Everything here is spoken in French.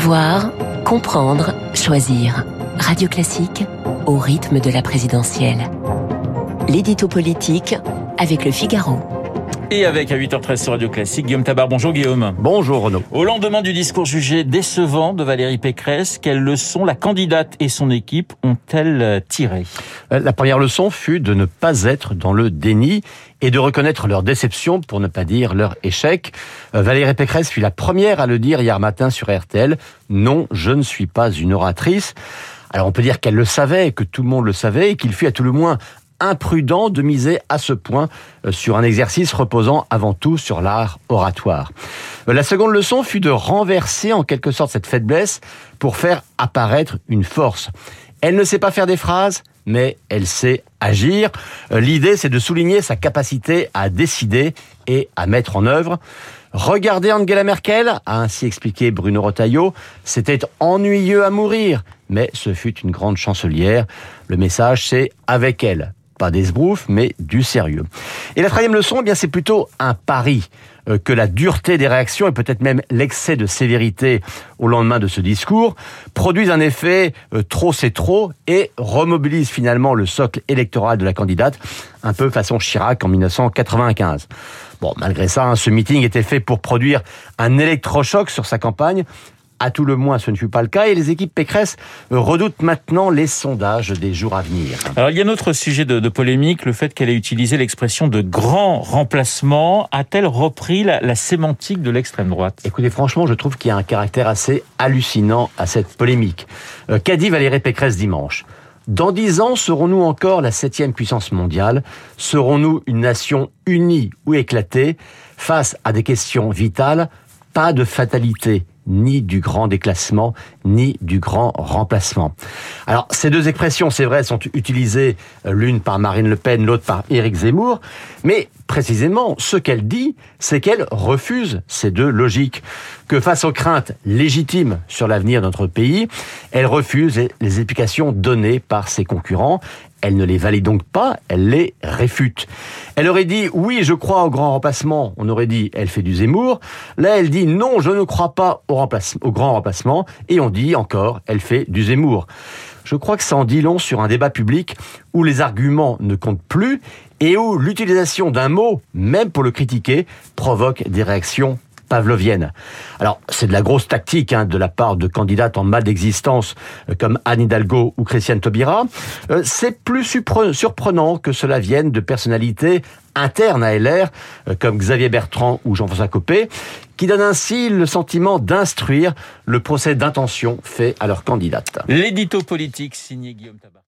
Savoir, comprendre, choisir. Radio Classique au rythme de la présidentielle. L'édito politique avec le Figaro. Et avec à 8h13 sur Radio Classique, Guillaume Tabar. Bonjour Guillaume. Bonjour Renaud. Au lendemain du discours jugé décevant de Valérie Pécresse, quelles leçons la candidate et son équipe ont-elles tirées? La première leçon fut de ne pas être dans le déni et de reconnaître leur déception, pour ne pas dire leur échec. Euh, Valérie Pécresse fut la première à le dire hier matin sur RTL. Non, je ne suis pas une oratrice. Alors on peut dire qu'elle le savait, que tout le monde le savait, et qu'il fut à tout le moins imprudent de miser à ce point euh, sur un exercice reposant avant tout sur l'art oratoire. Euh, la seconde leçon fut de renverser en quelque sorte cette faiblesse pour faire apparaître une force. Elle ne sait pas faire des phrases, mais elle sait agir. Euh, l'idée, c'est de souligner sa capacité à décider et à mettre en œuvre. Regardez Angela Merkel, a ainsi expliqué Bruno Retailleau, c'était ennuyeux à mourir, mais ce fut une grande chancelière. Le message, c'est avec elle pas d'esbrouf, mais du sérieux. Et la troisième leçon, eh bien, c'est plutôt un pari euh, que la dureté des réactions et peut-être même l'excès de sévérité au lendemain de ce discours produisent un effet euh, trop c'est trop et remobilisent finalement le socle électoral de la candidate, un peu façon Chirac en 1995. Bon, malgré ça, hein, ce meeting était fait pour produire un électrochoc sur sa campagne, à tout le moins, ce ne fut pas le cas et les équipes Pécresse redoutent maintenant les sondages des jours à venir. Alors, il y a un autre sujet de, de polémique, le fait qu'elle ait utilisé l'expression de grand remplacement. A-t-elle repris la, la sémantique de l'extrême droite? Écoutez, franchement, je trouve qu'il y a un caractère assez hallucinant à cette polémique. Euh, Qu'a dit Valérie Pécresse dimanche? Dans dix ans, serons-nous encore la septième puissance mondiale? Serons-nous une nation unie ou éclatée? Face à des questions vitales Pas de fatalité ni du grand déclassement, ni du grand remplacement. Alors, ces deux expressions, c'est vrai, sont utilisées euh, l'une par Marine Le Pen, l'autre par Éric Zemmour, mais précisément, ce qu'elle dit, c'est qu'elle refuse ces deux logiques. Que face aux craintes légitimes sur l'avenir de notre pays, elle refuse les explications données par ses concurrents. Elle ne les valide donc pas, elle les réfute. Elle aurait dit oui, je crois au grand remplacement. On aurait dit elle fait du Zemmour. Là, elle dit non, je ne crois pas au, grand remplacement. Et on dit encore, elle fait du Zemmour. Je crois que ça en dit long sur un débat public où les arguments ne comptent plus et où l'utilisation d'un mot, même pour le critiquer, provoque des réactions pavlovienne. Alors, c'est de la grosse tactique hein, de la part de candidates en mal d'existence euh, comme Anne Hidalgo ou Christiane Taubira. Euh, c'est plus surprenant que cela vienne de personnalités internes à LR, euh, comme Xavier Bertrand ou Jean-François Copé, qui donnent ainsi le sentiment d'instruire le procès d'intention fait à leur candidate. L'édito politique signé Guillaume Tabar.